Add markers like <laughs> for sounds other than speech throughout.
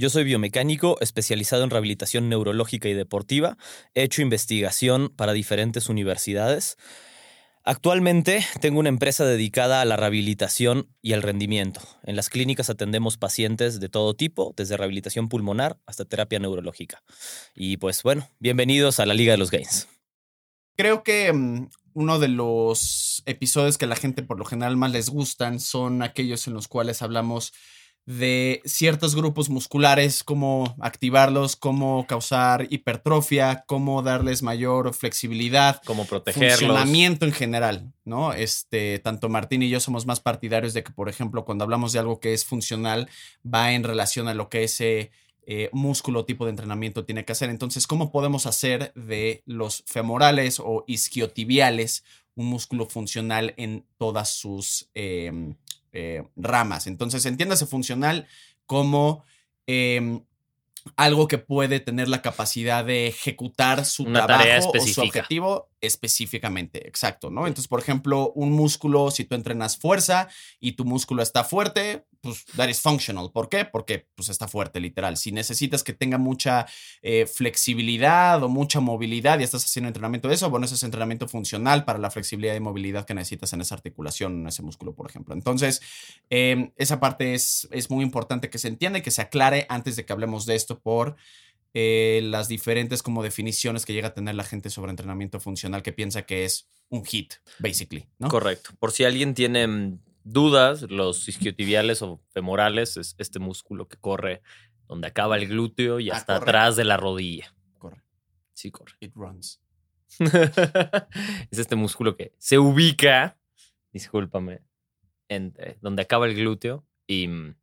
Yo soy biomecánico especializado en rehabilitación neurológica y deportiva. He hecho investigación para diferentes universidades. Actualmente tengo una empresa dedicada a la rehabilitación y al rendimiento. En las clínicas atendemos pacientes de todo tipo, desde rehabilitación pulmonar hasta terapia neurológica. Y pues bueno, bienvenidos a la Liga de los Gains. Creo que mm, uno de los episodios que a la gente por lo general más les gustan son aquellos en los cuales hablamos de ciertos grupos musculares, cómo activarlos, cómo causar hipertrofia, cómo darles mayor flexibilidad, cómo protegerlos. Funcionamiento en general, ¿no? Este, tanto Martín y yo somos más partidarios de que, por ejemplo, cuando hablamos de algo que es funcional, va en relación a lo que ese eh, músculo tipo de entrenamiento tiene que hacer. Entonces, ¿cómo podemos hacer de los femorales o isquiotibiales un músculo funcional en todas sus em, eh, ramas. Entonces, entiéndase funcional como em, algo que puede tener la capacidad de ejecutar su trabajo o su objetivo específicamente, exacto, ¿no? Entonces, por ejemplo, un músculo, si tú entrenas fuerza y tu músculo está fuerte, pues that is functional. ¿Por qué? Porque pues está fuerte, literal. Si necesitas que tenga mucha eh, flexibilidad o mucha movilidad y estás haciendo entrenamiento de eso, bueno, ese es entrenamiento funcional para la flexibilidad y movilidad que necesitas en esa articulación, en ese músculo, por ejemplo. Entonces, em, esa parte es, es muy importante que se entienda y que se aclare antes de que hablemos de esto por eh, las diferentes como definiciones que llega a tener la gente sobre entrenamiento funcional que piensa que es un hit, basically. Correcto. Por si alguien tiene mm, dudas, los isquiotibiales o femorales es este músculo que corre donde acaba el glúteo y ah, hasta atrás de la rodilla. Corre. Sí, corre. It runs. <laughs> es este músculo que se ubica, discúlpame, entre donde acaba el glúteo y mm,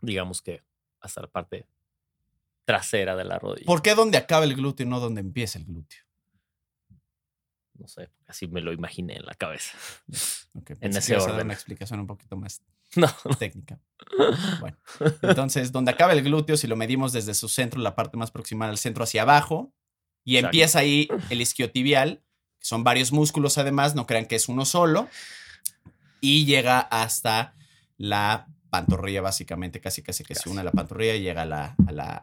digamos que hasta la parte trasera de la rodilla. ¿Por qué donde acaba el glúteo y no donde empieza el glúteo? No sé, así me lo imaginé en la cabeza. <laughs> en ese orden. una explicación un poquito más <laughs> técnica. Bueno, entonces, donde acaba el glúteo, si lo medimos desde su centro, la parte más proximal al centro hacia abajo, y empieza ahí el isquiotibial, que son varios músculos además, no crean que es uno solo, y llega hasta la pantorrilla, básicamente, casi casi que se une a la pantorrilla y llega a la,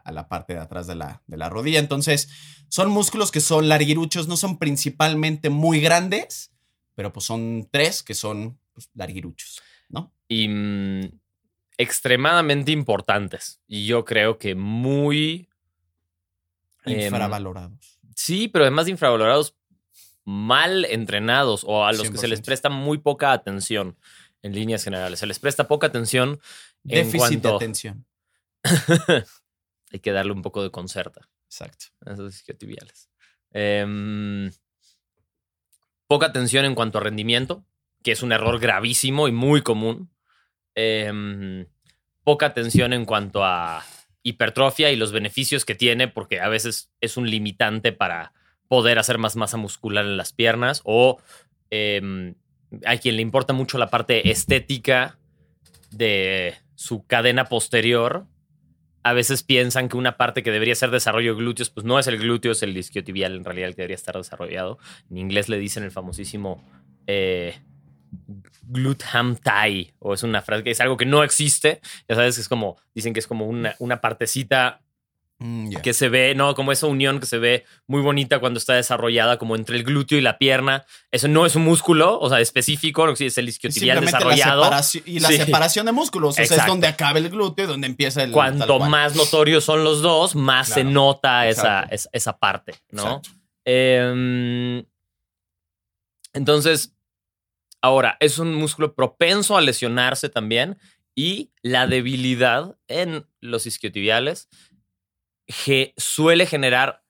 a la, parte de atrás de la, de la, rodilla. Entonces, son músculos que son larguiruchos, no son principalmente muy grandes, pero pues son tres que son pues, larguiruchos, ¿no? Y mm, extremadamente importantes. Y yo creo que muy... Em, infravalorados. sí, pero además de infravalorados, mal entrenados o a los que se les presta muy poca atención en líneas generales. Se les presta poca atención. Déficit de atención. <laughs> Hay que darle un poco de concerta. Exacto. Esos isquiotibiales. Em, poca atención en cuanto a rendimiento, que es un error gravísimo y muy común. Em, poca atención en cuanto a hipertrofia y los beneficios que tiene, porque a veces es un limitante para poder hacer más masa muscular en las piernas o em, a quien le importa mucho la parte estética de su cadena posterior, a veces piensan que una parte que debería ser desarrollo de glúteos, pues no es el glúteo, es el isquiotibial en realidad el que debería estar desarrollado. En inglés le dicen el famosísimo eh, glutham tie, o es una frase que es algo que no existe. Ya sabes, es como, dicen que es como una, una partecita Mm, que se ve, ¿no? Como esa unión que se ve muy bonita cuando está desarrollada, como entre el glúteo y la pierna. Eso no es un músculo, o sea, específico, no es el isquiotibial desarrollado. y la separación de músculos, o sea, es donde acaba el glúteo y donde empieza el. Cuanto más notorios son los dos, más se nota esa, esa, parte, ¿no? Em, entonces, ahora, es un músculo propenso a lesionarse también y la debilidad en los isquiotibiales suele generar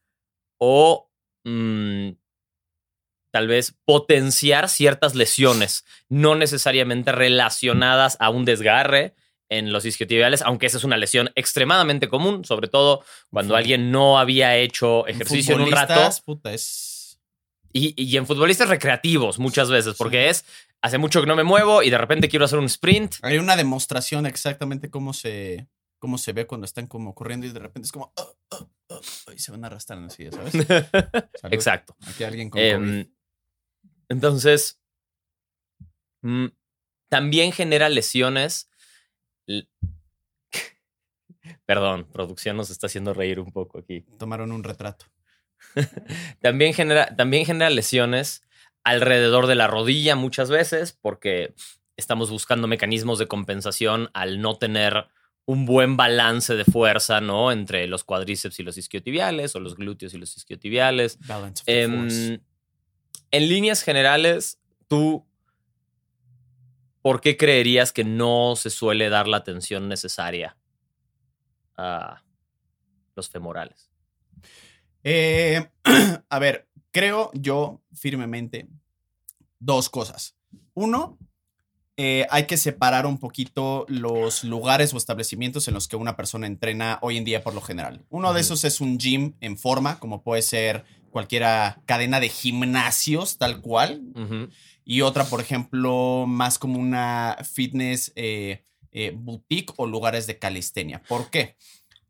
o mm, tal vez potenciar ciertas lesiones, no necesariamente relacionadas a un desgarre en los isquiotibiales, aunque esa es una lesión extremadamente común, sobre todo cuando alguien no había hecho ejercicio en un rato. Futbolistas, puta, es... Y, y en futbolistas recreativos muchas veces, porque es, hace mucho que no me muevo y de repente quiero hacer un sprint. Hay una demostración exactamente cómo se, cómo se ve cuando están como corriendo y de repente es como... "Ah, ah, ah", y se van arrastrando así, ¿sabes? <laughs> Exacto. Aquí alguien con Em, entonces, mm, también genera lesiones. <laughs> Perdón, producción nos está haciendo reír un poco aquí. Tomaron un retrato. <laughs> También genera, también genera lesiones alrededor de la rodilla muchas veces porque estamos buscando mecanismos de compensación al no tener un buen balance de fuerza, ¿no? Entre los cuádriceps y los isquiotibiales o los glúteos y los isquiotibiales. Balance of the force. Em, en líneas generales, tú, ¿por qué creerías que no se suele dar la atención necesaria a los femorales? Eh, <clears throat> a ver, creo yo firmemente dos cosas. Uno, eh, hay que separar un poquito los lugares o establecimientos en los que una persona entrena hoy en día por lo general. Uno de esos es un gym en forma, como puede ser cualquiera cadena de gimnasios tal cual. Y otra, por ejemplo, más como una fitness eh, eh, boutique o lugares de calistenia. ¿Por qué?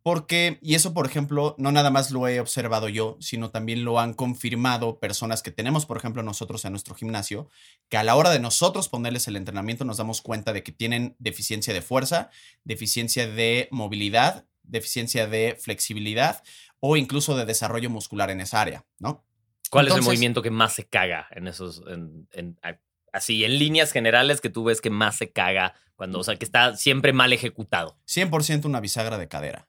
Porque, y eso, por ejemplo, no nada más lo he observado yo, sino también lo han confirmado personas que tenemos, por ejemplo, nosotros en nuestro gimnasio, que a la hora de nosotros ponerles el entrenamiento nos damos cuenta de que tienen deficiencia de fuerza, deficiencia de movilidad, deficiencia de flexibilidad o incluso de desarrollo muscular en esa área, ¿no? ¿Cuál es el movimiento que más se caga en esos, en- así, en líneas generales que tú ves que más se caga cuando, o sea, que está siempre mal ejecutado? 100% una bisagra de cadera.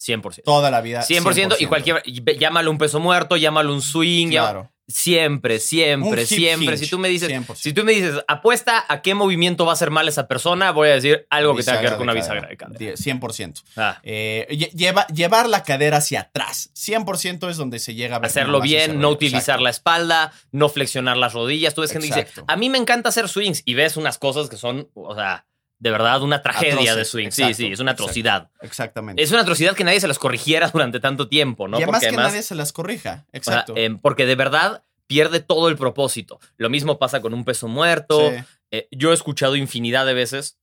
100%. Toda la vida. 100%, y cualquier, y ve- llámalo un peso muerto, llámalo un swing, Claro. siempre, siempre, siempre. hinge, Si tú me dices, 100%. si tú me dices, apuesta a qué movimiento va a ser mal esa persona, voy a decir algo que tenga que ver con una bisagra de cadera. Die- 100%. Ah, Eh, lle- lleva, llevar la cadera hacia atrás. 100% es donde se llega a ver hacerlo bien, no utilizar Exacto. la espalda, no flexionar las rodillas. Tú ves gente que dice, a mí me encanta hacer swings y ves unas cosas que son, o sea, de verdad una tragedia de swing. sí, exacto, sí, es una exacto. atrocidad. Exactamente. Es una atrocidad que nadie se las corrigiera durante tanto tiempo, ¿no? y además Porque que además, nadie se las corrija. o sea, Exacto. em, porque de verdad pierde todo el propósito. Lo mismo pasa con un peso muerto. Sí. Eh, yo he escuchado infinidad de veces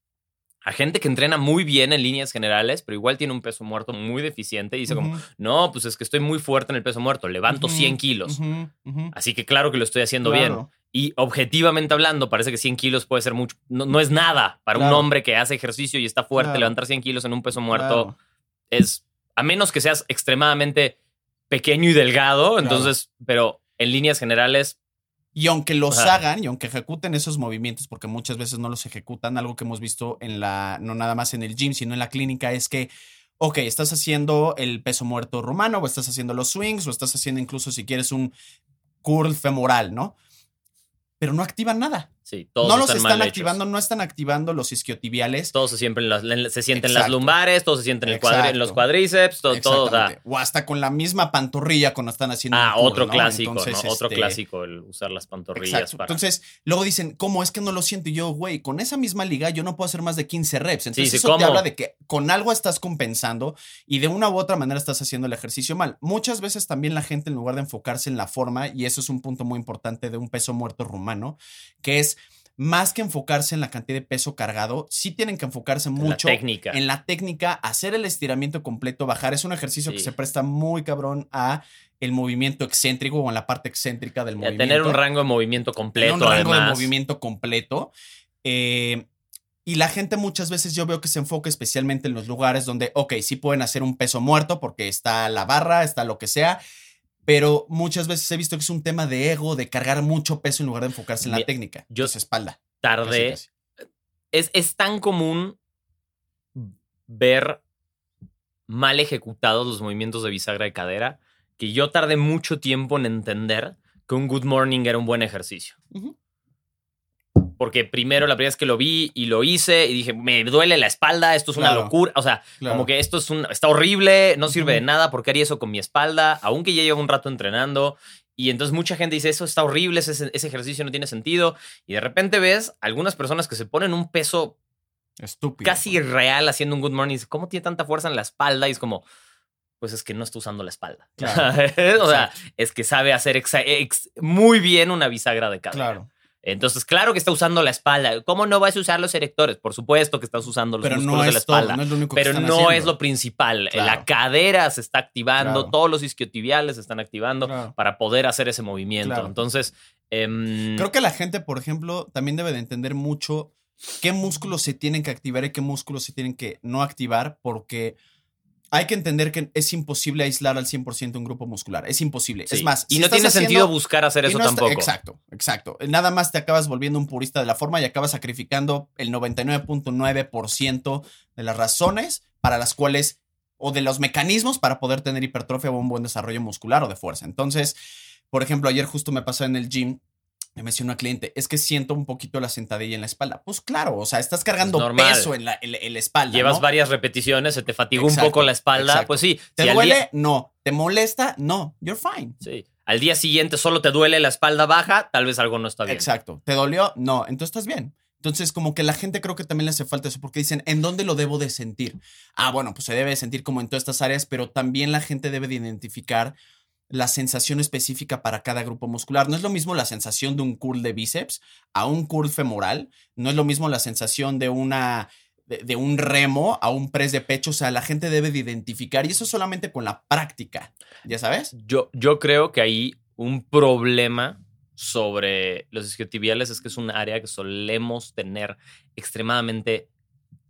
a gente que entrena muy bien en líneas generales, pero igual tiene un peso muerto muy deficiente y dice como, no, pues es que estoy muy fuerte en el peso muerto, levanto ujú, 100 kilos. Así que claro que lo estoy haciendo bien. Y objetivamente hablando, parece que 100 kilos puede ser mucho. No, no es nada para un hombre que hace ejercicio y está fuerte. Claro. Levantar 100 kilos en un peso muerto Claro. es, a menos que seas extremadamente pequeño y delgado, entonces, pero en líneas generales, Y aunque los Ajá. hagan y aunque ejecuten esos movimientos, porque muchas veces no los ejecutan, algo que hemos visto en la, no nada más en el gym, sino en la clínica, es que, ok, estás haciendo el peso muerto rumano, o estás haciendo los swings, o estás haciendo incluso si quieres un curl femoral, ¿no? Pero no activan nada. Sí, todos no los están, están, mal hechos. activando, no están activando los isquiotibiales. Todos se sienten las, se sienten las lumbares, todos se sienten el cuadri- los cuadríceps, todo, todo, o hasta con la misma pantorrilla cuando están haciendo ah, otro ¿no? clásico, Entonces, ¿no? Otro este, clásico, el usar las pantorrillas para. Entonces, luego dicen, ¿cómo es que no lo siento? Y yo, güey, con esa misma liga yo no puedo hacer más de 15 reps. Entonces, sí, eso ¿cómo? te habla de que con algo estás compensando y de una u otra manera estás haciendo el ejercicio mal. Muchas veces también la gente, en lugar de enfocarse en la forma, y eso es un punto muy importante de un peso muerto rumano, que es más que enfocarse en la cantidad de peso cargado, sí tienen que enfocarse en mucho la técnica. en la técnica, hacer el estiramiento completo, bajar. Es un ejercicio que se presta muy cabrón a el movimiento excéntrico o en la parte excéntrica del Y a movimiento. tener un rango de movimiento completo, Tener un rango además. de movimiento completo. Eh, y la gente muchas veces yo veo que se enfoca especialmente en los lugares donde, ok, sí pueden hacer un peso muerto porque está la barra, está lo que sea, pero muchas veces he visto que es un tema de ego, de cargar mucho peso en lugar de enfocarse en la Mira, técnica. yo- Yo espalda. casi, casi. Es, es tan común ver mal ejecutados los movimientos de bisagra de cadera que yo tardé mucho tiempo en entender que un good morning era un buen ejercicio. Porque primero la primera vez que lo vi y lo hice y dije, me duele la espalda, esto es una Claro. locura. O sea, Claro. como que esto es un, está horrible, no sirve de nada, ¿por qué haría eso con mi espalda? Aunque ya llevo un rato entrenando. Y entonces mucha gente dice, eso está horrible, ese, ese ejercicio no tiene sentido. Y de repente ves algunas personas que se ponen un peso Estúpido. casi irreal haciendo un good morning. ¿Cómo tiene tanta fuerza en la espalda? Y es como, pues es que no está usando la espalda. Claro. <laughs> o sea, es que sabe hacer ex- muy bien una bisagra de cadera. Claro. Entonces, claro que está usando la espalda. ¿Cómo no vas a usar los erectores? Por supuesto que estás usando los Pero músculos no de la todo, espalda. no es lo único que pero no haciendo. es lo principal. Claro. La cadera se está activando, Claro. todos los isquiotibiales se están activando Claro. para poder hacer ese movimiento. Entonces, em, Creo que la gente, por ejemplo, también debe de entender mucho qué músculos se tienen que activar y qué músculos se tienen que no activar, porque hay que entender que es imposible aislar al 100% un grupo muscular. Es imposible. sí. Es más, y si no tiene haciendo- sentido buscar hacer eso no está- tampoco. Exacto, exacto. Nada más te acabas volviendo un purista de la forma y acabas sacrificando el 99.9% de las razones para las cuales o de los mecanismos para poder tener hipertrofia o un buen desarrollo muscular o de fuerza. Entonces, por ejemplo, ayer justo me pasó en el gym. Me mencionó una cliente, es que siento un poquito la sentadilla en la espalda. Pues claro, o sea, estás cargando peso en la, en la- en la espalda. Llevas ¿no? varias repeticiones, se te fatigó un poco la espalda. exacto. Pues sí. ¿Te si al duele? día- No. ¿Te molesta? No. You're fine. sí. Al día siguiente solo te duele la espalda baja, tal vez algo no está bien. Exacto. ¿Te dolió? No. Entonces estás bien. Entonces, como que la gente creo que también le hace falta eso, porque dicen, ¿en dónde lo debo de sentir? Ah, bueno, pues se debe de sentir como en todas estas áreas, pero también la gente debe de identificar la sensación específica para cada grupo muscular. No es lo mismo la sensación de un curl de bíceps a un curl femoral, no es lo mismo la sensación de una de, de un remo a un press de pecho, o sea, la gente debe de identificar y eso solamente con la práctica, ¿ya sabes? Yo, yo creo que hay un problema sobre los isquiotibiales es que es un área que solemos tener extremadamente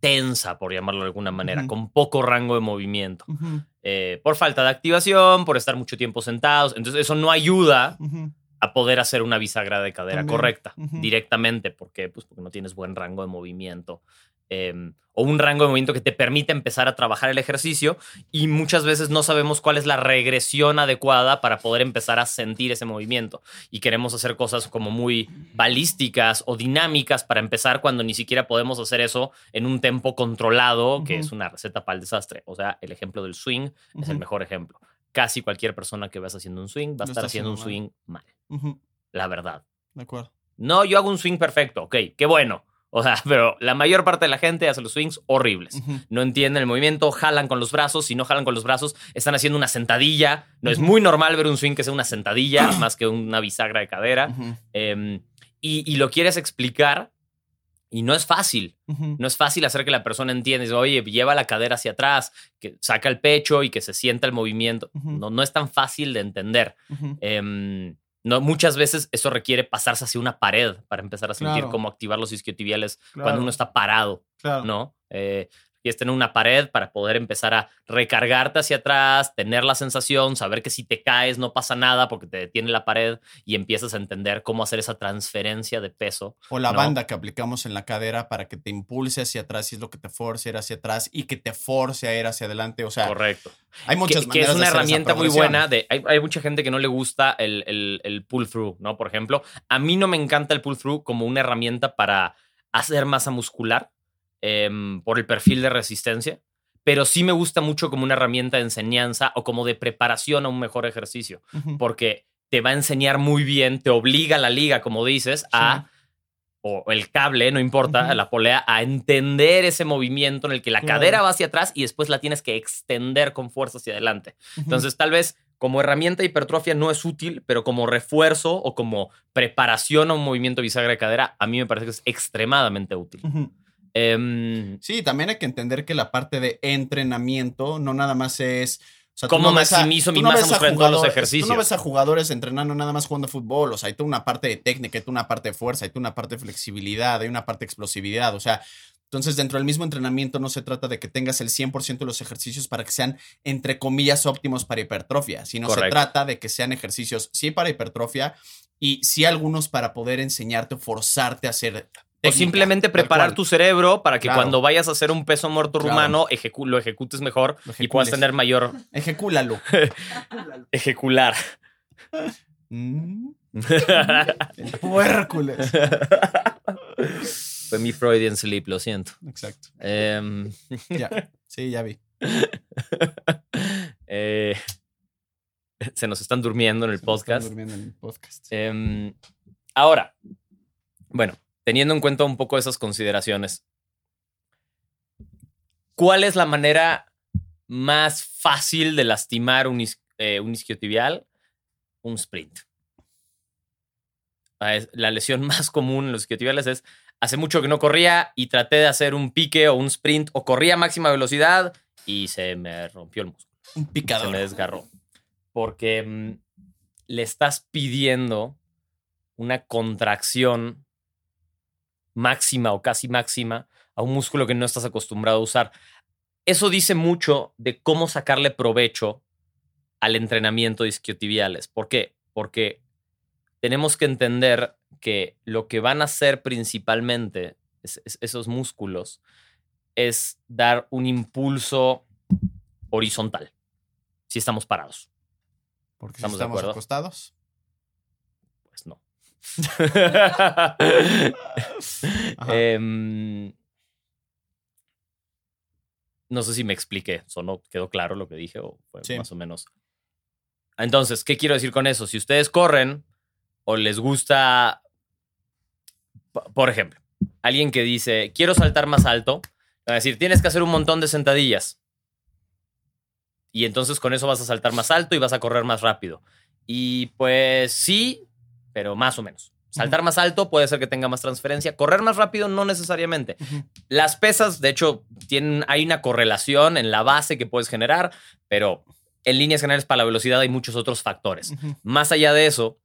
tensa, por llamarlo de alguna manera, con poco rango de movimiento, eh, por falta de activación, por estar mucho tiempo sentados. Entonces eso no ayuda a poder hacer una bisagra de cadera También. correcta Ujú. directamente. ¿Por qué? Pues porque no tienes buen rango de movimiento. Eh, o un rango de movimiento que te permite empezar a trabajar el ejercicio y muchas veces no sabemos cuál es la regresión adecuada para poder empezar a sentir ese movimiento. Y queremos hacer cosas como muy balísticas o dinámicas para empezar cuando ni siquiera podemos hacer eso en un tempo controlado, que es una receta para el desastre. O sea, el ejemplo del swing es el mejor ejemplo. Casi cualquier persona que veas haciendo un swing va a estar haciendo un swing mal. La verdad. De acuerdo. No, yo hago un swing perfecto, ok, qué bueno. O sea, <laughs> pero la mayor parte de la gente hace los swings horribles. No entienden el movimiento, jalan con los brazos. Si no jalan con los brazos, están haciendo una sentadilla. No es muy normal ver un swing que sea una sentadilla <coughs> más que una bisagra de cadera. Em, y, y lo quieres explicar y no es fácil. No es fácil hacer que la persona entienda. Dice, Oye, lleva la cadera hacia atrás, que saca el pecho y que se sienta el movimiento. No, no es tan fácil de entender. No, muchas veces eso requiere pasarse hacia una pared para empezar a sentir Claro. cómo activar los isquiotibiales Claro. cuando uno está parado, Claro. ¿no? Eh, quieres tener una pared para poder empezar a recargarte hacia atrás, tener la sensación, saber que si te caes no pasa nada porque te detiene la pared y empiezas a entender cómo hacer esa transferencia de peso. O la ¿no? banda que aplicamos en la cadera para que te impulse hacia atrás y es lo que te force a ir hacia atrás y que te force a ir hacia adelante. O sea, Correcto. hay muchas que, que es de una hacer herramienta muy buena. De, hay, hay mucha gente que no le gusta el, el- el pull through, ¿no? Por ejemplo, a mí no me encanta el pull through como una herramienta para hacer masa muscular em, por el perfil de resistencia, pero sí me gusta mucho como una herramienta de enseñanza o como de preparación a un mejor ejercicio, porque te va a enseñar muy bien, te obliga la liga, como dices, a o el cable, no importa, Ujú. la polea, a entender ese movimiento en el que la Claro. cadera va hacia atrás y después la tienes que extender con fuerza hacia adelante. Entonces, tal vez como herramienta de hipertrofia no es útil, pero como refuerzo o como preparación a un movimiento bisagra de cadera, a mí me parece que es extremadamente útil. Ujú. Em, Sí, también hay que entender que la parte de entrenamiento no nada más es. O sea, ¿Cómo no a- maximizo tú mi no masa a muscular en todos los ejercicios? Tú no ves a jugadores entrenando nada más jugando fútbol. O sea, hay toda una parte de técnica, hay toda una parte de fuerza, hay toda una parte de flexibilidad, hay una parte de explosividad. O sea, entonces dentro del mismo entrenamiento no se trata de que tengas el 100% de los ejercicios para que sean, entre comillas, óptimos para hipertrofia, sino se trata de que sean ejercicios, sí, para hipertrofia y sí algunos para poder enseñarte o forzarte a hacer. O simplemente preparar tu cerebro para que Claro. cuando vayas a hacer un peso muerto Claro. rumano ejecu- lo ejecutes mejor Lo y puedas tener mayor Ejecúlalo. <laughs> ejecular. Mm, <laughs> el puércules. Fue mi Freudian sleep, lo siento. Exacto. Em, Ya. Sí, ya vi. <laughs> eh, se nos están durmiendo en el Se me están podcast. durmiendo en el podcast. Em, ahora, bueno, teniendo en cuenta un poco esas consideraciones, ¿Cuál es la manera más fácil de lastimar un, is- eh, un isquiotibial? Un sprint. Ah, La lesión <laughs> más común en los isquiotibiales es hace mucho que no corría y traté de hacer un pique o un sprint o corría a máxima velocidad y se me rompió el músculo. Un Se picador. me desgarró. Porque mm, le estás pidiendo una contracción máxima o casi máxima a un músculo que no estás acostumbrado a usar. Eso dice mucho de cómo sacarle provecho al entrenamiento de isquiotibiales. ¿Por qué? Porque tenemos que entender que lo que van a hacer principalmente es- es- esos músculos es dar un impulso horizontal si estamos parados. Porque si ¿Estamos de estamos acuerdo? acostados. Pues no. Em, no sé si me expliqué, ¿sonó, quedó claro lo que dije o fue Sí. más o menos. Entonces, ¿qué quiero decir con eso? Si ustedes corren o les gusta, por ejemplo, alguien que dice, quiero saltar más alto, va a decir, tienes que hacer un montón de sentadillas. Y entonces con eso vas a saltar más alto y vas a correr más rápido. Y pues sí, pero más o menos. Saltar más alto puede ser que tenga más transferencia. Correr más rápido no necesariamente. Las pesas, de hecho, tienen, hay una correlación en la base que puedes generar, pero en líneas generales para la velocidad hay muchos otros factores. Más allá de eso,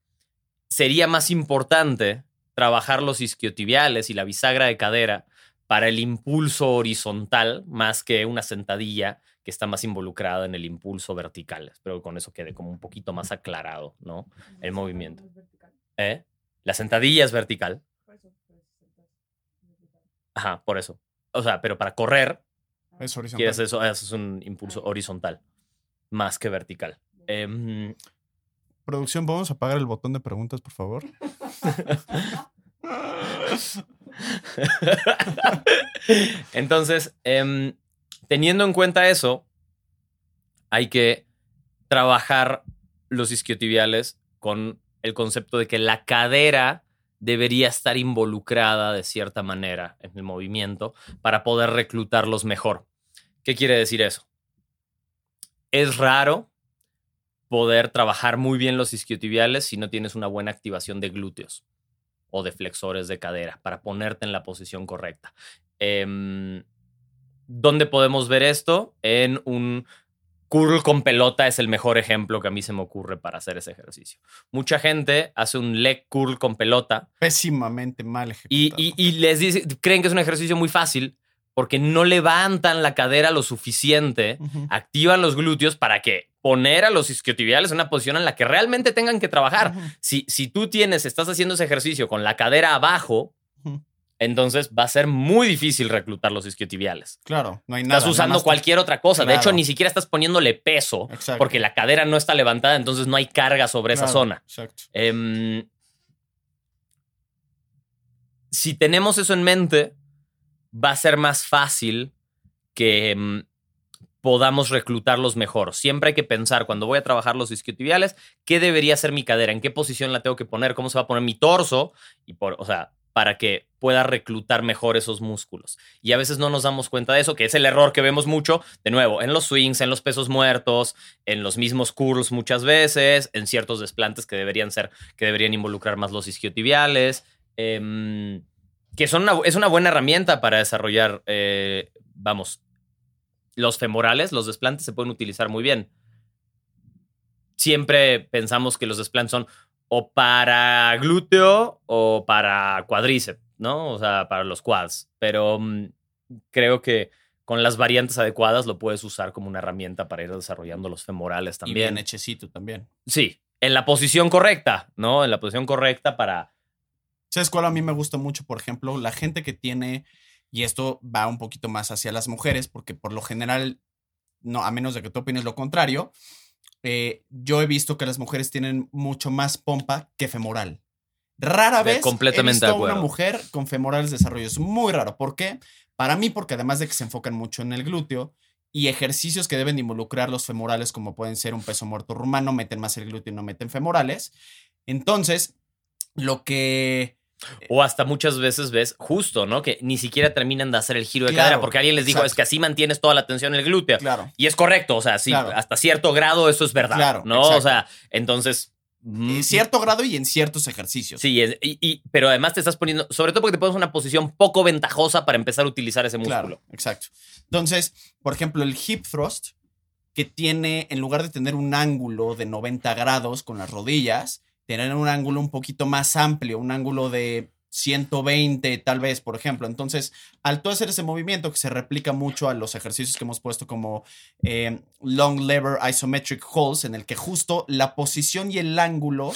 sería más importante trabajar los isquiotibiales y la bisagra de cadera para el impulso horizontal más que una sentadilla que está más involucrada en el impulso vertical. Espero que con eso quede como un poquito más aclarado, ¿no? El movimiento. ¿Eh? La sentadilla es vertical. Ajá, por eso. O sea, pero para correr Es horizontal. quieres eso, haces un impulso horizontal más que vertical. Em, Producción, ¿podemos apagar el botón de preguntas, por favor? <laughs> Entonces, em, teniendo en cuenta eso, hay que trabajar los isquiotibiales con el concepto de que la cadera debería estar involucrada de cierta manera en el movimiento para poder reclutarlos mejor. ¿Qué quiere decir eso? Es raro poder trabajar muy bien los isquiotibiales si no tienes una buena activación de glúteos o de flexores de cadera para ponerte en la posición correcta. Em, ¿Dónde podemos ver esto? En un curl con pelota es el mejor ejemplo que a mí se me ocurre para hacer ese ejercicio. Mucha gente hace un leg curl con pelota Pésimamente mal ejecutado. y- y les dice, creen que es un ejercicio muy fácil porque no levantan la cadera lo suficiente, activan los glúteos para que poner a los isquiotibiales en una posición en la que realmente tengan que trabajar. Si, si tú tienes, estás haciendo ese ejercicio con la cadera abajo. Entonces va a ser muy difícil reclutar los isquiotibiales. Claro, no hay nada. Estás usando cualquier otra cosa. De hecho, ni siquiera estás poniéndole peso Exacto. porque la cadera no está levantada, entonces no hay carga sobre esa zona. Exacto. Em, si tenemos eso en mente, va a ser más fácil que em, podamos reclutarlos mejor. Siempre hay que pensar, cuando voy a trabajar los isquiotibiales, qué debería ser mi cadera, en qué posición la tengo que poner, cómo se va a poner mi torso, y por, o sea, para que pueda reclutar mejor esos músculos. Y a veces no nos damos cuenta de eso, que es el error que vemos mucho, de nuevo, en los swings, en los pesos muertos, en los mismos curls muchas veces, en ciertos desplantes que deberían ser, que deberían involucrar más los isquiotibiales, em, que son una, es una buena herramienta para desarrollar, eh, vamos, los femorales, los desplantes se pueden utilizar muy bien. Siempre pensamos que los desplantes son o para glúteo o para cuádriceps, ¿no? O sea, para los quads. Pero mm, creo que con las variantes adecuadas lo puedes usar como una herramienta para ir desarrollando los femorales Y bien también. hechecito también. Sí, en la posición correcta, ¿no? En la posición correcta para... ¿Sabes cuál a mí me gusta mucho? Por ejemplo, la gente que tiene, y esto va un poquito más hacia las mujeres, porque por lo general, no, a menos de que tú opines lo contrario, eh, yo he visto que las mujeres tienen mucho más pompa que femoral. Rara vez completamente he de visto una mujer con femorales desarrollo. Es muy raro. ¿Por qué? Para mí, porque además de que se enfocan mucho en el glúteo y ejercicios que deben involucrar los femorales, como pueden ser un peso muerto rumano, meten más el glúteo y no meten femorales. Entonces, lo que O hasta muchas veces ves justo, ¿no? Que ni siquiera terminan de hacer el giro de Claro, cadera porque alguien les dijo, exacto. es que así mantienes toda la tensión en el glúteo. Claro. Y es correcto, o sea, sí, Claro. hasta cierto grado eso es verdad, Claro, ¿no? exacto. O sea, entonces... mm, En cierto grado y en ciertos ejercicios. Sí, es- y, y- pero además te estás poniendo, sobre todo porque te pones en una posición poco ventajosa para empezar a utilizar ese músculo. Claro, exacto. Entonces, por ejemplo, el hip thrust, que tiene, en lugar de tener un ángulo de 90 grados con las rodillas, tener un ángulo un poquito más amplio, un ángulo de 120 tal vez, por ejemplo. Entonces, al tú hacer ese movimiento que se replica mucho a los ejercicios que hemos puesto como eh, long lever isometric holds, en el que justo la posición y el ángulo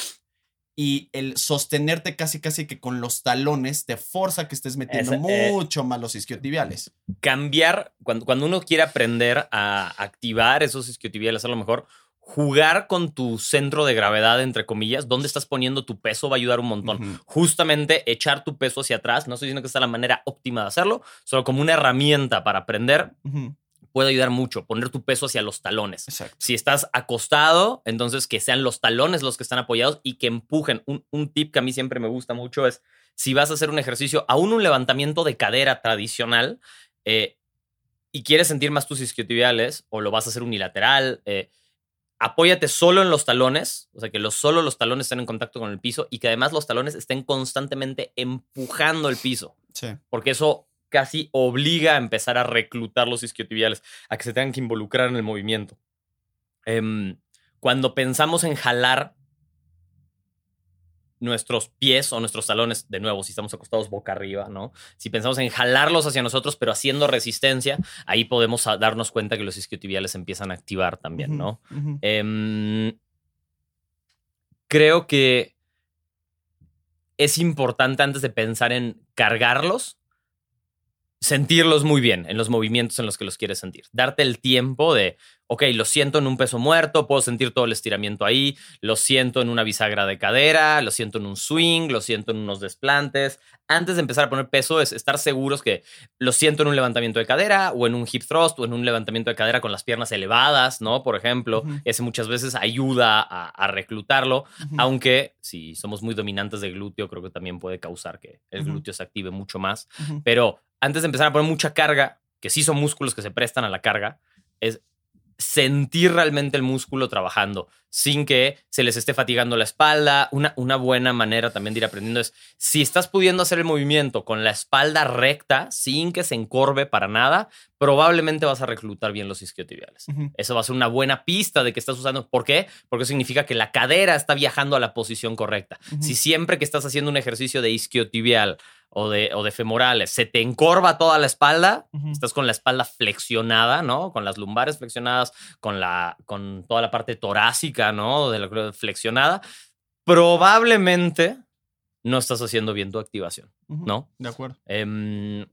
y el sostenerte casi casi que con los talones te forza que estés metiendo eh, mucho más los isquiotibiales. Cambiar, cuando, cuando uno quiere aprender a activar esos isquiotibiales, a lo mejor jugar con tu centro de gravedad, entre comillas, dónde estás poniendo tu peso va a ayudar un montón. Justamente echar tu peso hacia atrás, no estoy diciendo que esta es la manera óptima de hacerlo, solo como una herramienta para aprender puede ayudar mucho, poner tu peso hacia los talones. Exacto. Si estás acostado, entonces que sean los talones los que están apoyados y que empujen. Un, un tip que a mí siempre me gusta mucho es, si vas a hacer un ejercicio, aún un levantamiento de cadera tradicional, eh, y quieres sentir más tus isquiotibiales, o lo vas a hacer unilateral, eh, apóyate solo en los talones, o sea, que los, solo los talones estén en contacto con el piso y que además los talones estén constantemente empujando el piso Sí. porque eso casi obliga a empezar a reclutar los isquiotibiales, a que se tengan que involucrar en el movimiento. Em, cuando pensamos en jalar nuestros pies o nuestros talones, de nuevo, si estamos acostados boca arriba, ¿no? Si pensamos en jalarlos hacia nosotros, pero haciendo resistencia, ahí podemos darnos cuenta que los isquiotibiales empiezan a activar también, ¿no? Em, creo que es importante antes de pensar en cargarlos, sentirlos muy bien en los movimientos en los que los quieres sentir. Darte el tiempo de, ok, lo siento en un peso muerto, puedo sentir todo el estiramiento ahí, lo siento en una bisagra de cadera, lo siento en un swing, lo siento en unos desplantes. Antes de empezar a poner peso es estar seguros que lo siento en un levantamiento de cadera o en un hip thrust o en un levantamiento de cadera con las piernas elevadas, ¿no? Por ejemplo, Ujú. ese muchas veces ayuda a, a reclutarlo, aunque si somos muy dominantes de glúteo, creo que también puede causar que el glúteo se active mucho más. Pero antes de empezar a poner mucha carga, que sí son músculos que se prestan a la carga, es sentir realmente el músculo trabajando sin que se les esté fatigando la espalda. Una, una buena manera también de ir aprendiendo es si estás pudiendo hacer el movimiento con la espalda recta sin que se encorve para nada, probablemente vas a reclutar bien los isquiotibiales. Eso va a ser una buena pista de que estás usando. ¿Por qué? Porque significa que la cadera está viajando a la posición correcta. Si siempre que estás haciendo un ejercicio de isquiotibial o de, o de femorales se te encorva toda la espalda, estás con la espalda flexionada, ¿no? Con las lumbares flexionadas, con, la, con toda la parte torácica, ¿no? De la flexionada, probablemente no estás haciendo bien tu activación. ¿no? De acuerdo. Em,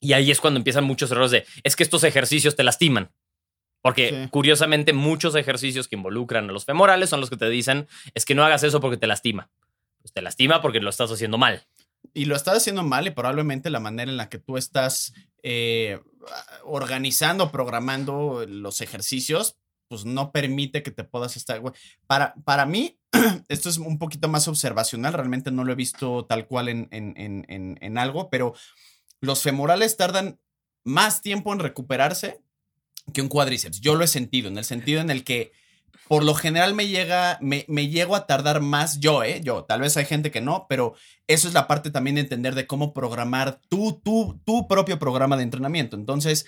y ahí es cuando empiezan muchos errores de, es que estos ejercicios te lastiman. Porque Sí. curiosamente muchos ejercicios que involucran a los femorales son los que te dicen, es que no hagas eso porque te lastima. Pues te lastima porque lo estás haciendo mal. Y lo estás haciendo mal y probablemente la manera en la que tú estás eh, organizando, programando los ejercicios, pues no permite que te puedas estar... Para, para mí, <clears throat> esto es un poquito más observacional, realmente no lo he visto tal cual en, en, en, en, en algo, pero los femorales tardan más tiempo en recuperarse que un cuádriceps. Yo lo he sentido, en el sentido en el que por lo general me llega, me, me llego a tardar más yo, ¿eh? Yo, tal vez hay gente que no, pero eso es la parte también de entender de cómo programar tu, tu, tu propio programa de entrenamiento. Entonces,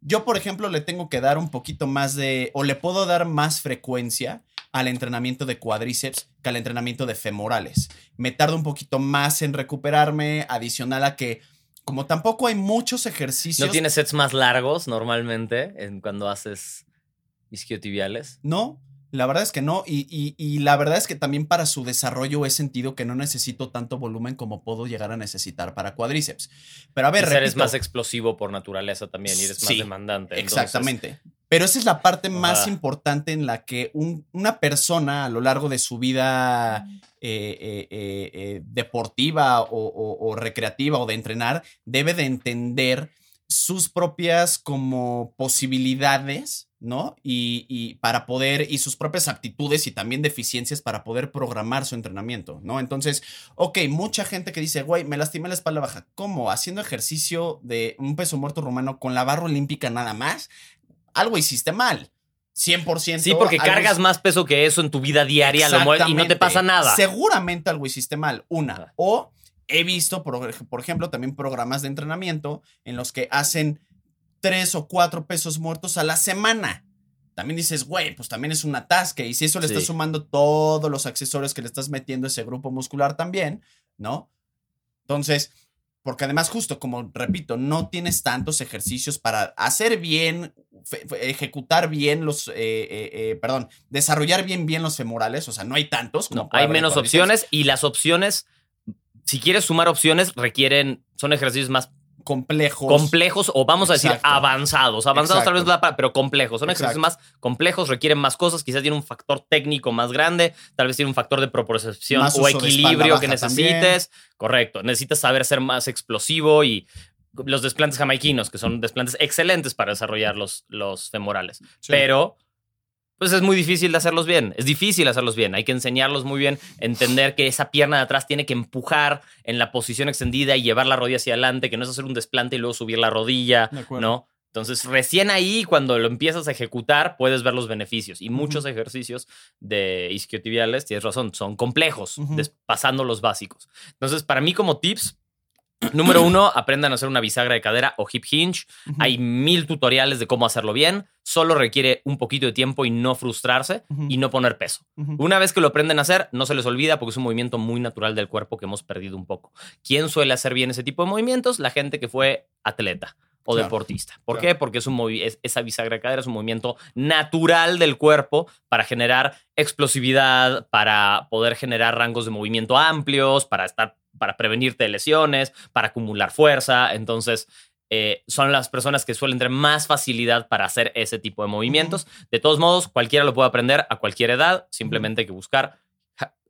yo, por ejemplo, le tengo que dar un poquito más de, o le puedo dar más frecuencia al entrenamiento de cuádriceps que al entrenamiento de femorales. Me tarda un poquito más en recuperarme, adicional a que, como tampoco hay muchos ejercicios. ¿No tienes sets más largos normalmente en cuando haces isquiotibiales? No, la verdad es que no. Y, y- y la verdad es que también para su desarrollo he sentido que no necesito tanto volumen como puedo llegar a necesitar para cuádriceps. Pero a ver, Quizá eres repito, más explosivo por naturaleza también y eres más demandante. entonces- Exactamente. Pero esa es la parte más Ajá. importante en la que un- una persona a lo largo de su vida eh, eh, eh, eh, deportiva o, o- o recreativa o de entrenar debe de entender sus propias como posibilidades ¿no? Y, y, para poder, y sus propias aptitudes y también deficiencias para poder programar su entrenamiento, ¿no? Entonces, ok, mucha gente que dice, güey, me lastimé la espalda baja. ¿Cómo? Haciendo ejercicio de un peso muerto rumano con la barra olímpica nada más. Algo hiciste mal. 100%. Sí, porque cargas más peso que eso en tu vida diaria y no te pasa nada. Seguramente algo hiciste mal. Una. O he visto, por, por ejemplo, también programas de entrenamiento en los que hacen tres o cuatro pesos muertos a la semana. También dices, güey, pues también es un atasque. Y si eso le estás sumando todos los accesorios que le estás metiendo a ese grupo muscular también, ¿no? Entonces, porque además justo como repito, no tienes tantos ejercicios para hacer bien, ejecutar bien los, eh, eh, eh, perdón, desarrollar bien bien los femorales, o sea, no hay tantos. no, hay menos opciones y las opciones, si quieres sumar opciones, requieren, son ejercicios más complejos. Complejos o vamos a decir avanzados. Avanzados tal vez pero complejos. Son ejercicios más complejos, requieren más cosas, quizás tiene un factor técnico más grande, tal vez tiene un factor de proporción o equilibrio que necesites. Correcto, necesitas saber ser más explosivo y los desplantes jamaiquinos, que son desplantes excelentes para desarrollar los, los femorales. Pero pues es muy difícil de hacerlos bien. Es difícil hacerlos bien. Hay que enseñarlos muy bien, entender que esa pierna de atrás tiene que empujar en la posición extendida y llevar la rodilla hacia adelante, que no es hacer un desplante y luego subir la rodilla, ¿no? Entonces, recién ahí, cuando lo empiezas a ejecutar, puedes ver los beneficios. Y muchos ejercicios de isquiotibiales, tienes razón, son complejos, pasando los básicos. Entonces, para mí como tips, Número uno, aprendan a hacer una bisagra de cadera o hip hinge. Hay mil tutoriales de cómo hacerlo bien. Solo requiere un poquito de tiempo y no frustrarse y no poner peso. Una vez que lo aprenden a hacer, no se les olvida porque es un movimiento muy natural del cuerpo que hemos perdido un poco. ¿Quién suele hacer bien ese tipo de movimientos? La gente que fue atleta o deportista. ¿Por qué? Porque es un esa bisagra de cadera es un movimiento natural del cuerpo para generar explosividad, para poder generar rangos de movimiento amplios, para estar para prevenirte lesiones, para acumular fuerza. Entonces, eh, son las personas que suelen tener más facilidad para hacer ese tipo de movimientos. De todos modos, cualquiera lo puede aprender a cualquier edad, simplemente hay que buscar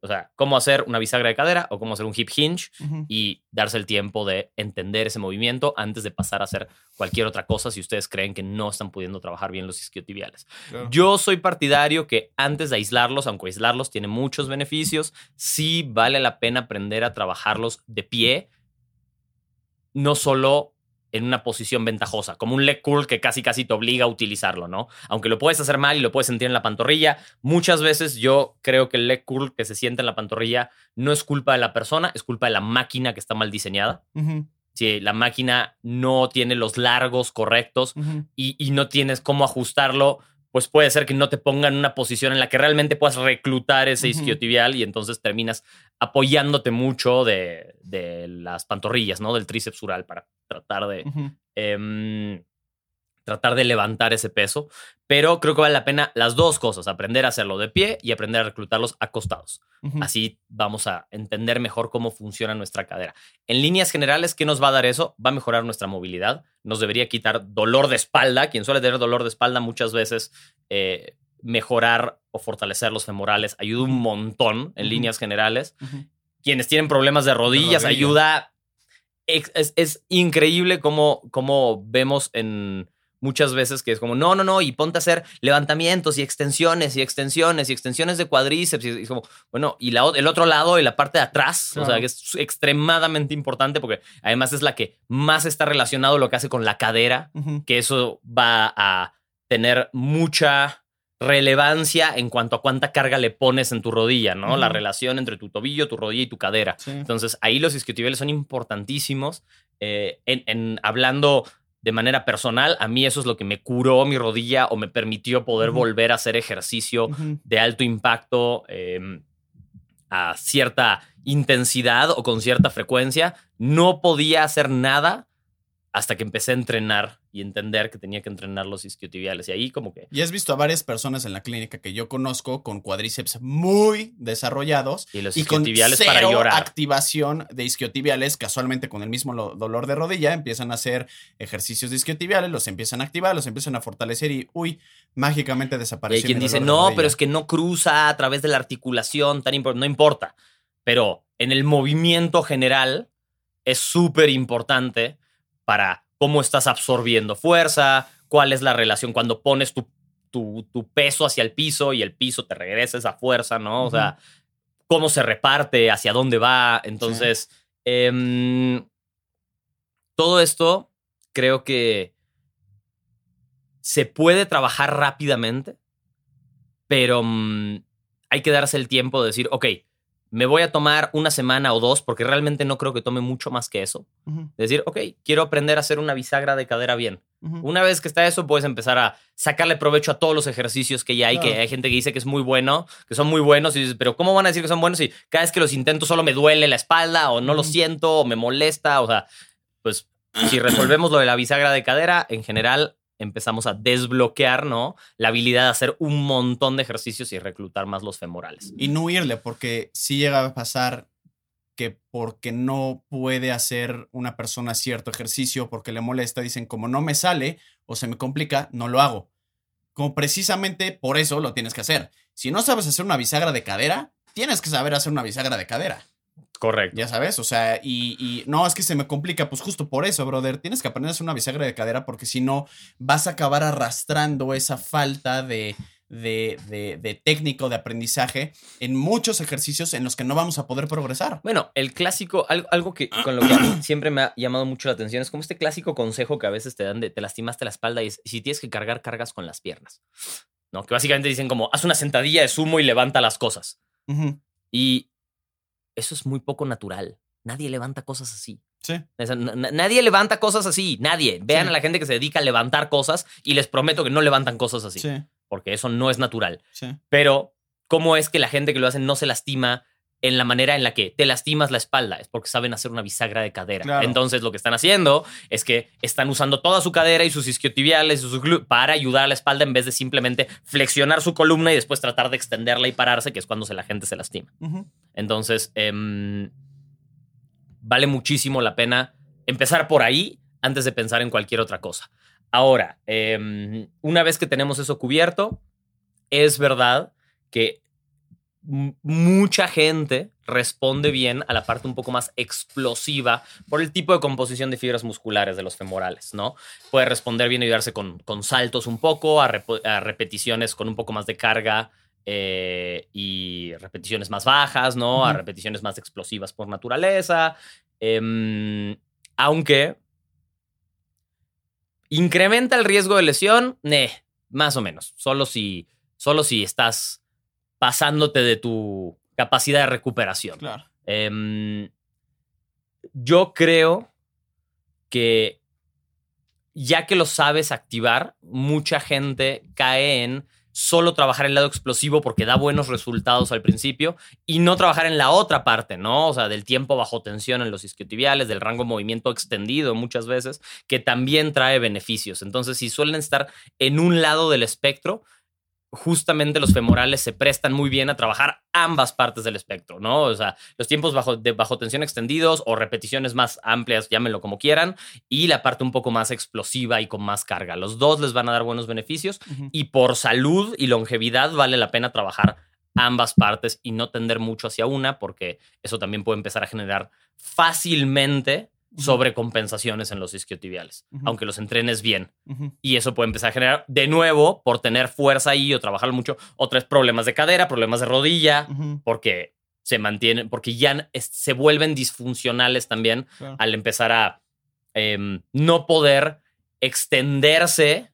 o sea, cómo hacer una bisagra de cadera o cómo hacer un hip hinge y darse el tiempo de entender ese movimiento antes de pasar a hacer cualquier otra cosa si ustedes creen que no están pudiendo trabajar bien los isquiotibiales. Yo soy partidario que antes de aislarlos, aunque aislarlos tiene muchos beneficios, sí vale la pena aprender a trabajarlos de pie, no solo en una posición ventajosa, como un leg curl que casi casi te obliga a utilizarlo, ¿no? Aunque lo puedes hacer mal y lo puedes sentir en la pantorrilla, muchas veces yo creo que el leg curl que se siente en la pantorrilla no es culpa de la persona, es culpa de la máquina que está mal diseñada. Si la máquina no tiene los largos correctos y, y no tienes cómo ajustarlo, pues puede ser que no te pongan en una posición en la que realmente puedas reclutar ese isquiotibial y entonces terminas apoyándote mucho de, las pantorrillas, ¿no? Del tríceps para tratar de tratar de levantar ese peso, pero creo que vale la pena las dos cosas, aprender a hacerlo de pie y aprender a reclutarlos acostados. Así vamos a entender mejor cómo funciona nuestra cadera. En líneas generales, ¿qué nos va a dar eso? Va a mejorar nuestra movilidad, nos debería quitar dolor de espalda. Quien suele tener dolor de espalda muchas veces, eh, mejorar o fortalecer los femorales ayuda un montón en líneas generales. Quienes tienen problemas de rodillas, ayuda. Es, es, increíble cómo, cómo vemos en muchas veces que es como, no, no, no, y ponte a hacer levantamientos y extensiones y extensiones y extensiones de cuádriceps. Y es como, bueno, y la, el otro lado y la parte de atrás, o sea, que es extremadamente importante porque además es la que más está relacionado lo que hace con la cadera, que eso va a tener mucha relevancia en cuanto a cuánta carga le pones en tu rodilla, ¿no? La relación entre tu tobillo, tu rodilla y tu cadera. Entonces, ahí los isquiotibiales son importantísimos. Eh, en, hablando de manera personal, a mí eso es lo que me curó mi rodilla o me permitió poder volver a hacer ejercicio de alto impacto em, a cierta intensidad o con cierta frecuencia. No podía hacer nada hasta que empecé a entrenar y entender que tenía que entrenar los isquiotibiales. Y ahí como que... Y has visto a varias personas en la clínica que yo conozco con cuádriceps muy desarrollados y, los isquiotibiales con cero para llorar. activación de isquiotibiales, casualmente con el mismo dolor de rodilla, empiezan a hacer ejercicios de isquiotibiales, los empiezan a activar, los empiezan a fortalecer y, uy, mágicamente desaparece. Y hay quien dice, no, pero es que no cruza a través de la articulación, tan no importa. Pero en el movimiento general es súper importante para cómo estás absorbiendo fuerza, cuál es la relación cuando pones tu, tu, tu peso hacia el piso y el piso te regresa esa fuerza, ¿no? O sea, cómo se reparte, hacia dónde va. Entonces, em, todo esto creo que se puede trabajar rápidamente, pero mm, hay que darse el tiempo de decir, ok, me voy a tomar una semana o dos, porque realmente no creo que tome mucho más que eso. Decir, ok, quiero aprender a hacer una bisagra de cadera bien. Una vez que está eso, puedes empezar a sacarle provecho a todos los ejercicios que ya hay, que hay gente que dice que es muy bueno, que son muy buenos, y dices, pero ¿cómo van a decir que son buenos si cada vez que los intento solo me duele la espalda, o no lo siento, o me molesta? O sea, pues si resolvemos lo de la bisagra de cadera, en general empezamos a desbloquear, ¿no? La habilidad de hacer un montón de ejercicios y reclutar más los femorales. Y no irle, porque si llega a pasar que porque no puede hacer una persona cierto ejercicio, porque le molesta, dicen, como no me sale o se me complica, no lo hago. Como precisamente por eso lo tienes que hacer. Si no sabes hacer una bisagra de cadera, tienes que saber hacer una bisagra de cadera. Correcto. Ya sabes, o sea, y, no, es que se me complica, pues justo por eso, brother, tienes que aprender a hacer una bisagra de cadera porque si no vas a acabar arrastrando esa falta de, de, de, técnico, de aprendizaje en muchos ejercicios en los que no vamos a poder progresar. Bueno, el clásico, algo, que con lo que a <clears throat> mí siempre me ha llamado mucho la atención es como este clásico consejo que a veces te dan de te lastimaste la espalda y es, si tienes que cargar, cargas con las piernas. ¿No? Que básicamente dicen como, haz una sentadilla de sumo y levanta las cosas. Y eso es muy poco natural. Nadie levanta cosas así. Sí. nadie levanta cosas así. Nadie. Vean a la gente que se dedica a levantar cosas y les prometo que no levantan cosas así. Sí. Porque eso no es natural. Sí. Pero, ¿cómo es que la gente que lo hace no se lastima en la manera en la que te lastimas la espalda, es porque saben hacer una bisagra de cadera. Entonces lo que están haciendo es que están usando toda su cadera y sus isquiotibiales y sus para ayudar a la espalda en vez de simplemente flexionar su columna y después tratar de extenderla y pararse, que es cuando la gente se lastima. Entonces, em, vale muchísimo la pena empezar por ahí antes de pensar en cualquier otra cosa. Ahora, em, una vez que tenemos eso cubierto, es verdad que mucha gente responde bien a la parte un poco más explosiva por el tipo de composición de fibras musculares de los femorales, ¿no? Puede responder bien ayudarse con, con saltos un poco, a, repeticiones con un poco más de carga eh, y repeticiones más bajas, ¿no? A repeticiones más explosivas por naturaleza. Em, aunque incrementa el riesgo de lesión, más o menos. Solo si, solo si estás pasándote de tu capacidad de recuperación. Claro. Em, yo creo que ya que lo sabes activar, mucha gente cae en solo trabajar el lado explosivo porque da buenos resultados al principio y no trabajar en la otra parte, ¿no? O sea, del tiempo bajo tensión en los isquiotibiales, del rango movimiento extendido muchas veces, que también trae beneficios. Entonces, si suelen estar en un lado del espectro, justamente los femorales se prestan muy bien a trabajar ambas partes del espectro, ¿no? O sea, los tiempos bajo, de bajo tensión extendidos o repeticiones más amplias, llámenlo como quieran, y la parte un poco más explosiva y con más carga. Los dos les van a dar buenos beneficios y por salud y longevidad vale la pena trabajar ambas partes y no tender mucho hacia una porque eso también puede empezar a generar fácilmente sobre compensaciones en los isquiotibiales, aunque los entrenes bien. Y eso puede empezar a generar, de nuevo, por tener fuerza ahí o trabajar mucho, otros problemas de cadera, problemas de rodilla, porque se mantienen, porque ya se vuelven disfuncionales también al empezar a em, no poder extenderse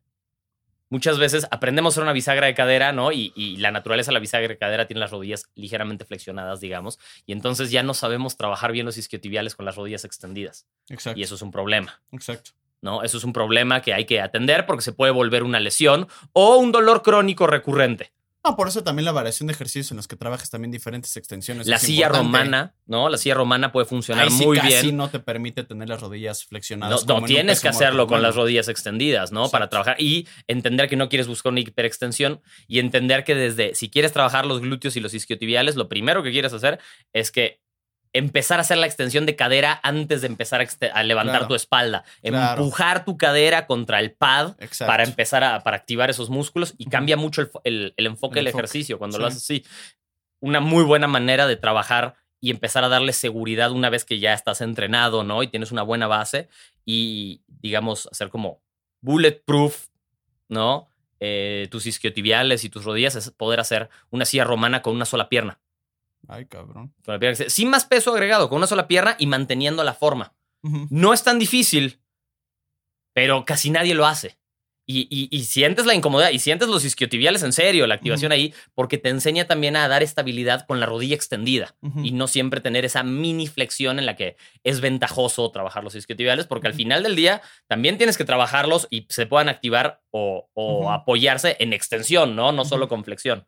muchas veces aprendemos a hacer una bisagra de cadera, ¿no? Y, la naturaleza de la bisagra de cadera tiene las rodillas ligeramente flexionadas, digamos, y entonces ya no sabemos trabajar bien los isquiotibiales con las rodillas extendidas. Exacto. Y eso es un problema. Exacto. ¿No? Eso es un problema que hay que atender porque se puede volver una lesión o un dolor crónico recurrente. Ah, por eso también la variación de ejercicios en los que trabajas también diferentes extensiones. La silla romana, ¿no? La silla romana puede funcionar muy bien. Casi no te permite tener las rodillas flexionadas. No, tienes que hacerlo con las rodillas extendidas, ¿no? Para trabajar y entender que no quieres buscar una hiperextensión y entender que desde, si quieres trabajar los glúteos y los isquiotibiales, lo primero que quieres hacer es que empezar a hacer la extensión de cadera antes de empezar a, levantar tu espalda. Empujar tu cadera contra el pad para empezar a para activar esos músculos y cambia mucho el, enfoque del ejercicio cuando lo haces así. Una muy buena manera de trabajar y empezar a darle seguridad una vez que ya estás entrenado, ¿no? Y tienes una buena base y, digamos, hacer como bulletproof, ¿no? eh, tus isquiotibiales y tus rodillas es poder hacer una silla romana con una sola pierna. Ay, cabrón. Con la pierna que se- sin más peso agregado, con una sola pierna y manteniendo la forma. No es tan difícil, pero casi nadie lo hace. Y, y- y sientes la incomodidad y sientes los isquiotibiales en serio, la activación ahí, porque te enseña también a dar estabilidad con la rodilla extendida y no siempre tener esa mini flexión en la que es ventajoso trabajar los isquiotibiales, porque al final del día también tienes que trabajarlos y se puedan activar o, o apoyarse en extensión, ¿no? No solo con flexión.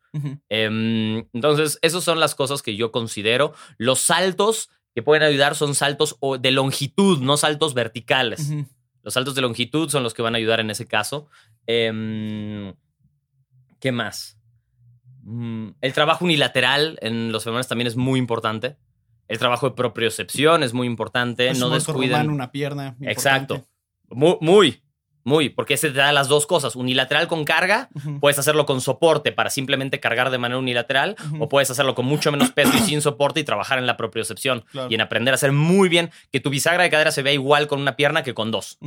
Em, entonces, esas son las cosas que yo considero. Los saltos que pueden ayudar son saltos de longitud, no saltos verticales. Los saltos de longitud son los que van a ayudar en ese caso. Em, ¿Qué más? Mm, el trabajo unilateral en los femores también es muy importante. El trabajo de propriocepción es muy importante. No descuiden. una pierna. importante. Exacto. Muy, muy, muy, porque ese te da las dos cosas. Unilateral con carga, puedes hacerlo con soporte para simplemente cargar de manera unilateral, o puedes hacerlo con mucho menos peso y sin soporte y trabajar en la propriocepción Claro. y en aprender a hacer muy bien que tu bisagra de cadera se vea igual con una pierna que con dos.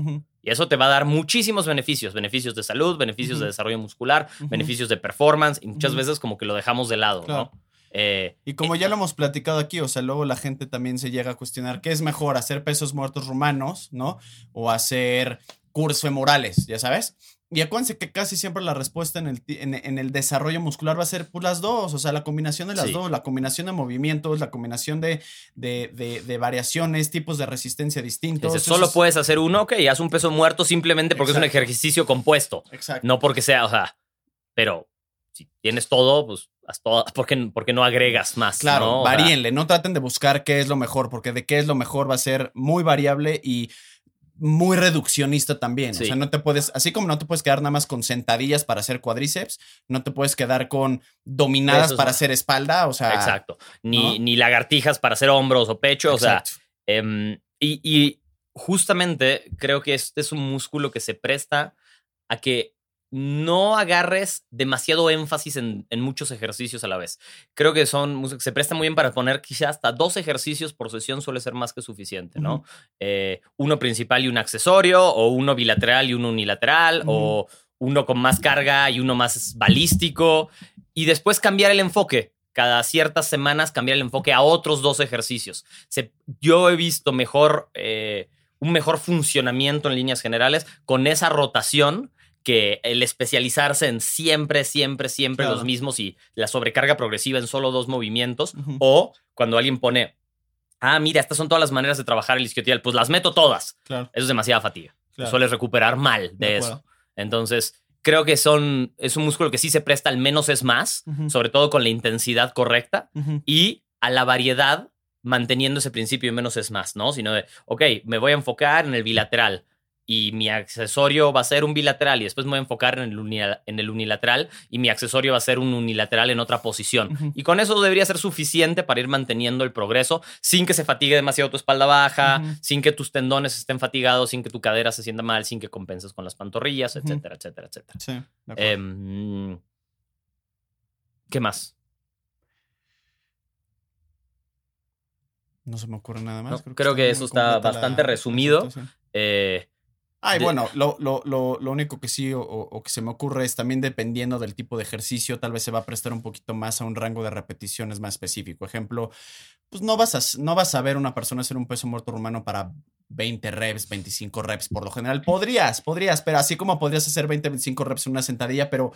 Y eso te va a dar muchísimos beneficios, beneficios de salud, beneficios de desarrollo muscular, beneficios de performance y muchas veces como que lo dejamos de lado, Claro. ¿no? Eh, Y como ya lo hemos platicado aquí, o sea, luego la gente también se llega a cuestionar qué es mejor, hacer pesos muertos rumanos, ¿no? O hacer cursos femorales, ya sabes. Y acuérdense que casi siempre la respuesta en el, en, en el desarrollo muscular va a ser pues, las dos, o sea, la combinación de las Sí. dos, la combinación de movimientos, la combinación de, de, de- de variaciones, tipos de resistencia distintos. Eso solo es- puedes hacer uno, ok, haz un peso muerto simplemente porque es un ejercicio compuesto. Exacto. No porque sea, o sea, pero si tienes todo, pues haz todo. <laughs> ¿Por qué, por qué no agregas más? Claro, ¿no? Varíenle, no traten de buscar qué es lo mejor, porque de qué es lo mejor va a ser muy variable y muy reduccionista también. Sí. O sea, no te puedes, así como no te puedes quedar nada más con sentadillas para hacer cuádriceps, no te puedes quedar con dominadas Eso es- para hacer espalda, o sea. Exacto. Ni, ¿no? ni lagartijas para hacer hombros o pecho. O sea. Em, y, y justamente creo que este es un músculo que se presta a que no agarres demasiado énfasis en, en muchos ejercicios a la vez. Creo que son se prestan muy bien para poner quizá hasta dos ejercicios por sesión suele ser más que suficiente, ¿no? Eh, uno principal y un accesorio, o uno bilateral y uno unilateral, o uno con más carga y uno más balístico, y después cambiar el enfoque. Cada ciertas semanas cambiar el enfoque a otros dos ejercicios. Se- yo he visto mejor, eh, un mejor funcionamiento en líneas generales con esa rotación que el especializarse en siempre, siempre, siempre Claro. los mismos y la sobrecarga progresiva en solo dos movimientos. O cuando alguien pone, ah, mira, estas son todas las maneras de trabajar el isquiotibial, pues las meto todas. Claro, Eso es demasiada fatiga. claro. Sueles recuperar mal de, De eso. Entonces, creo que son, es un músculo que sí se presta al menos es más, sobre todo con la intensidad correcta y a la variedad manteniendo ese principio de menos es más, ¿no? Sino de, ok, me voy a enfocar en el bilateral y mi accesorio va a ser un bilateral y después me voy a enfocar en el, en el unilateral y mi accesorio va a ser un unilateral en otra posición. Y con eso debería ser suficiente para ir manteniendo el progreso sin que se fatigue demasiado tu espalda baja, sin que tus tendones estén fatigados, sin que tu cadera se sienta mal, sin que compenses con las pantorrillas, etcétera, etcétera, etcétera. Sí, de. Em, ¿Qué más? no se me ocurre nada más. no, creo que eso está bastante la resumido. presentación. Eh, Ay, De- bueno, lo, lo, lo, lo único que sí o, o que se me ocurre es también dependiendo del tipo de ejercicio, tal vez se va a prestar un poquito más a un rango de repeticiones más específico. Ejemplo, pues no vas a, no vas a ver una persona hacer un peso muerto rumano para 20 reps, 25 reps por lo general. Podrías, podrías, pero así como podrías hacer 20, 25 reps en una sentadilla, pero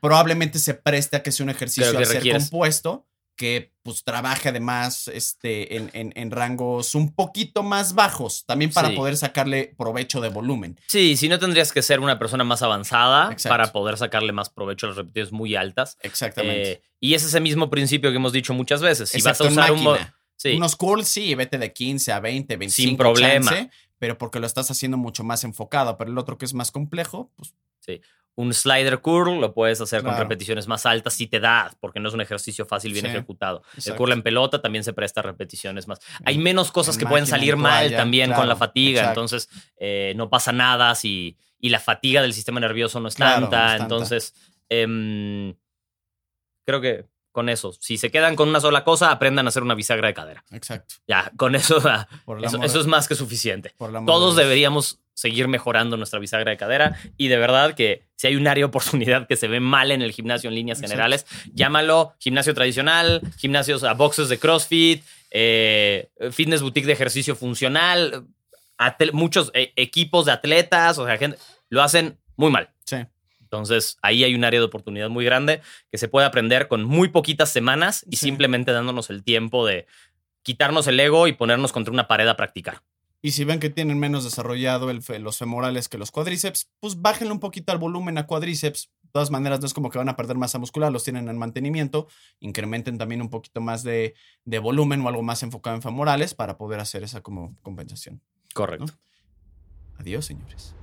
probablemente se preste a que sea un ejercicio al ser compuesto que pues trabaje además este, en, en- en rangos un poquito más bajos, también para Sí. poder sacarle provecho de volumen. sí, si no tendrías que ser una persona más avanzada Exacto. para poder sacarle más provecho a las repeticiones muy altas. Exactamente. Eh, y es ese mismo principio que hemos dicho muchas veces. Si vas a usar un... Sí, Unos curls, sí, vete de 15 a 20, 25. Sin problema. chance, pero porque lo estás haciendo mucho más enfocado. Pero el otro que es más complejo, pues un slider curl lo puedes hacer con repeticiones más altas si te da, porque no es un ejercicio fácil, bien Sí, ejecutado. El exacto. curl en pelota también se presta a repeticiones más. Hay menos cosas en que pueden salir mal también con la fatiga, exacto. entonces eh, no pasa nada si y la fatiga del sistema nervioso no es Claro, no tanta, es tanta. entonces em, creo que con eso. Si se quedan con una sola cosa, aprendan a hacer una bisagra de cadera. Exacto. Ya, con eso, <laughs> el eso, eso es más que suficiente. Todos de deberíamos seguir mejorando nuestra bisagra de cadera y de verdad que si hay un área de oportunidad que se ve mal en el gimnasio en líneas Exacto. generales, llámalo gimnasio tradicional, gimnasios a boxes de CrossFit, eh, fitness boutique de ejercicio funcional, atle- muchos eh, equipos de atletas, o sea, gente, lo hacen muy mal. Sí. Entonces, ahí hay un área de oportunidad muy grande que se puede aprender con muy poquitas semanas y Sí. simplemente dándonos el tiempo de quitarnos el ego y ponernos contra una pared a practicar. Y si ven que tienen menos desarrollado el los femorales que los cuádriceps, pues bájenle un poquito al volumen a cuádriceps. De todas maneras, no es como que van a perder masa muscular, los tienen en mantenimiento. Incrementen también un poquito más de, de volumen o algo más enfocado en femorales para poder hacer esa como compensación. Correcto. Adiós, señores.